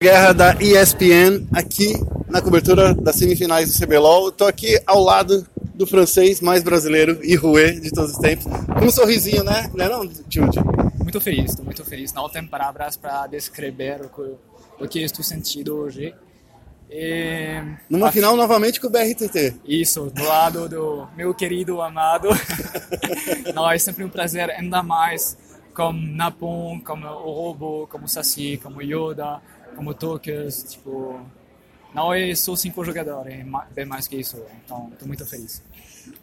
Guerra da ESPN aqui na cobertura das semifinais do CBLOL. Estou aqui ao lado do francês mais brasileiro e Rouet de todos os tempos. Com um sorrisinho, né? Não é não, Jude? Muito feliz, estou muito feliz. Não tenho palavras para descrever o que, o que estou sentindo hoje. E... Numa a... final novamente com o BRTT. Isso, do lado do meu querido amado. não, é sempre um prazer, ainda mais como Napon, como o Robo, como o Saci, como o Yoda como Tokers, tipo, não é só cinco jogadores, é bem mais que isso, então estou muito feliz.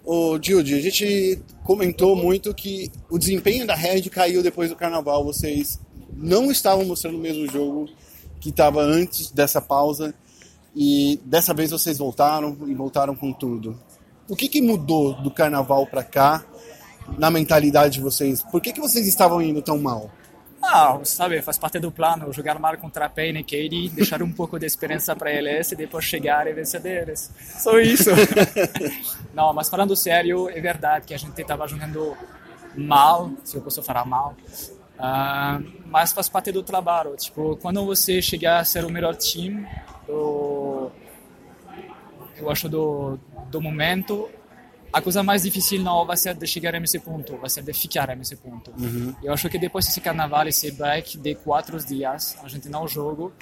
O Jude, a gente comentou muito que o desempenho da Red caiu depois do Carnaval, vocês não estavam mostrando o mesmo jogo que estava antes dessa pausa e dessa vez vocês voltaram e voltaram com tudo. O que, que mudou do Carnaval para cá na mentalidade de vocês? Por que, que vocês estavam indo tão mal? Ah, sabe, faz parte do plano, jogar mal contra a Payne e Katie, deixar um pouco de esperança para eles e depois chegar e vencer deles. Só isso. Não, mas falando sério, é verdade que a gente estava jogando mal, se eu posso falar mal, uh, mas faz parte do trabalho. Tipo, quando você chegar a ser o melhor time, do, eu acho do, do momento, a coisa mais difícil não vai ser de chegar nesse ponto, vai ser de ficar nesse ponto. Uhum. Eu acho que depois desse carnaval, esse break de quatro dias, a gente não jogou,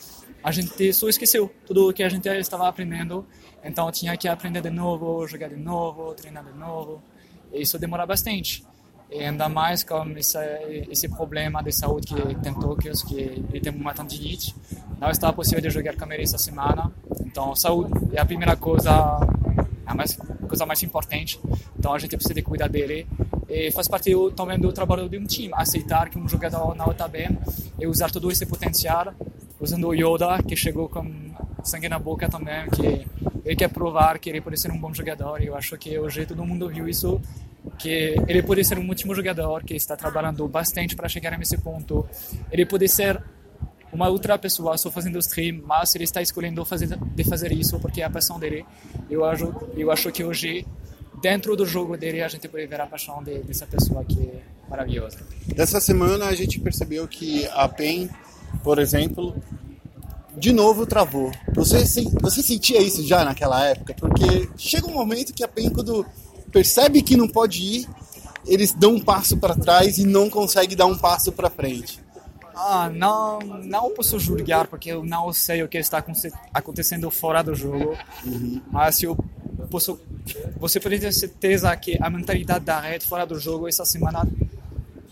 a gente só esqueceu tudo o que a gente estava aprendendo, então tinha que aprender de novo, jogar de novo, treinar de novo, e isso demora bastante. E ainda mais com esse, esse problema de saúde que tem Tóquio, que ele tem uma tendinite, não estava possível de jogar com ele essa semana, então saúde é a primeira coisa, a mais coisa mais importante. Então a gente precisa de cuidar dele. E faz parte também do trabalho de um time, aceitar que um jogador não está bem e usar todo esse potencial, usando o Yoda, que chegou com sangue na boca também, que ele quer provar que ele pode ser um bom jogador. E eu acho que hoje todo mundo viu isso, que ele pode ser um último jogador que está trabalhando bastante para chegar nesse ponto. Ele pode ser uma outra pessoa só fazendo stream, mas ele está escolhendo fazer, de fazer isso porque é a paixão dele. Eu acho, eu acho que hoje, dentro do jogo dele, a gente pode ver a paixão de, dessa pessoa que é maravilhosa. Dessa semana a gente percebeu que a PEN, por exemplo, de novo travou. Você, você sentia isso já naquela época? Porque chega um momento que a PEN, quando percebe que não pode ir, eles dão um passo para trás e não consegue dar um passo para frente. Ah, não, não posso julgar porque eu não sei o que está acontecendo fora do jogo. Uhum. Mas eu posso, você pode ter certeza que a mentalidade da Red fora do jogo essa semana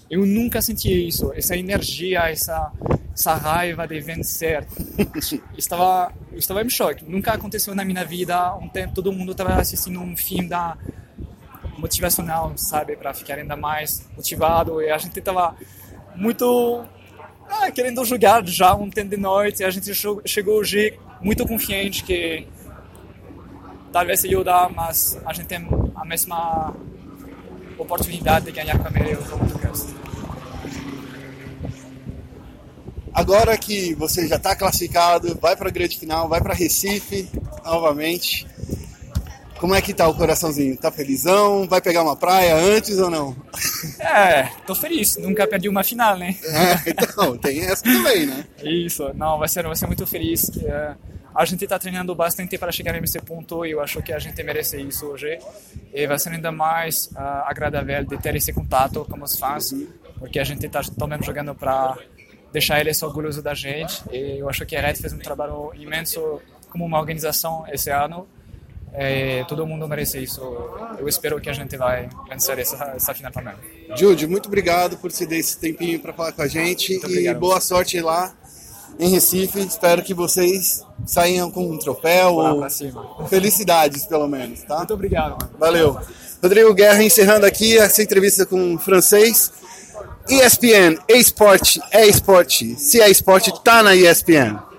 eu nunca senti isso, essa energia, essa essa raiva de vencer. estava eu estava em choque. Nunca aconteceu na minha vida. Um tempo todo mundo estava assistindo um filme da motivacional, sabe, para ficar ainda mais motivado. E a gente estava muito ah, querendo jogar já um tempo de noite. A gente chegou hoje muito confiante que talvez eu dar, mas a gente tem a mesma oportunidade de ganhar com a Meire o Agora que você já está classificado, vai para a grande final, vai para Recife novamente. Como é que tá o coraçãozinho? Tá felizão? Vai pegar uma praia antes ou não? É, tô feliz. Nunca perdi uma final, né? É, então, tem essa também, né? Isso, não, vai ser, vai ser muito feliz. É, a gente está treinando bastante para chegar nesse ponto e eu acho que a gente merece isso hoje. E vai ser ainda mais uh, agradável de ter esse contato com os fãs, porque a gente está também jogando para deixar eles orgulhosos da gente. E eu acho que a Red fez um trabalho imenso como uma organização esse ano é, todo mundo merece isso. Eu espero que a gente vai vencer essa, essa final também. Jude, muito obrigado por se dar esse tempinho para falar com a gente e boa sorte lá em Recife. Espero que vocês saiam com um troféu ou felicidades, pelo menos. Tá? Muito obrigado. Mano. Valeu. Rodrigo Guerra encerrando aqui essa entrevista com o francês. ESPN, esporte é esporte. Se é esporte, tá na ESPN.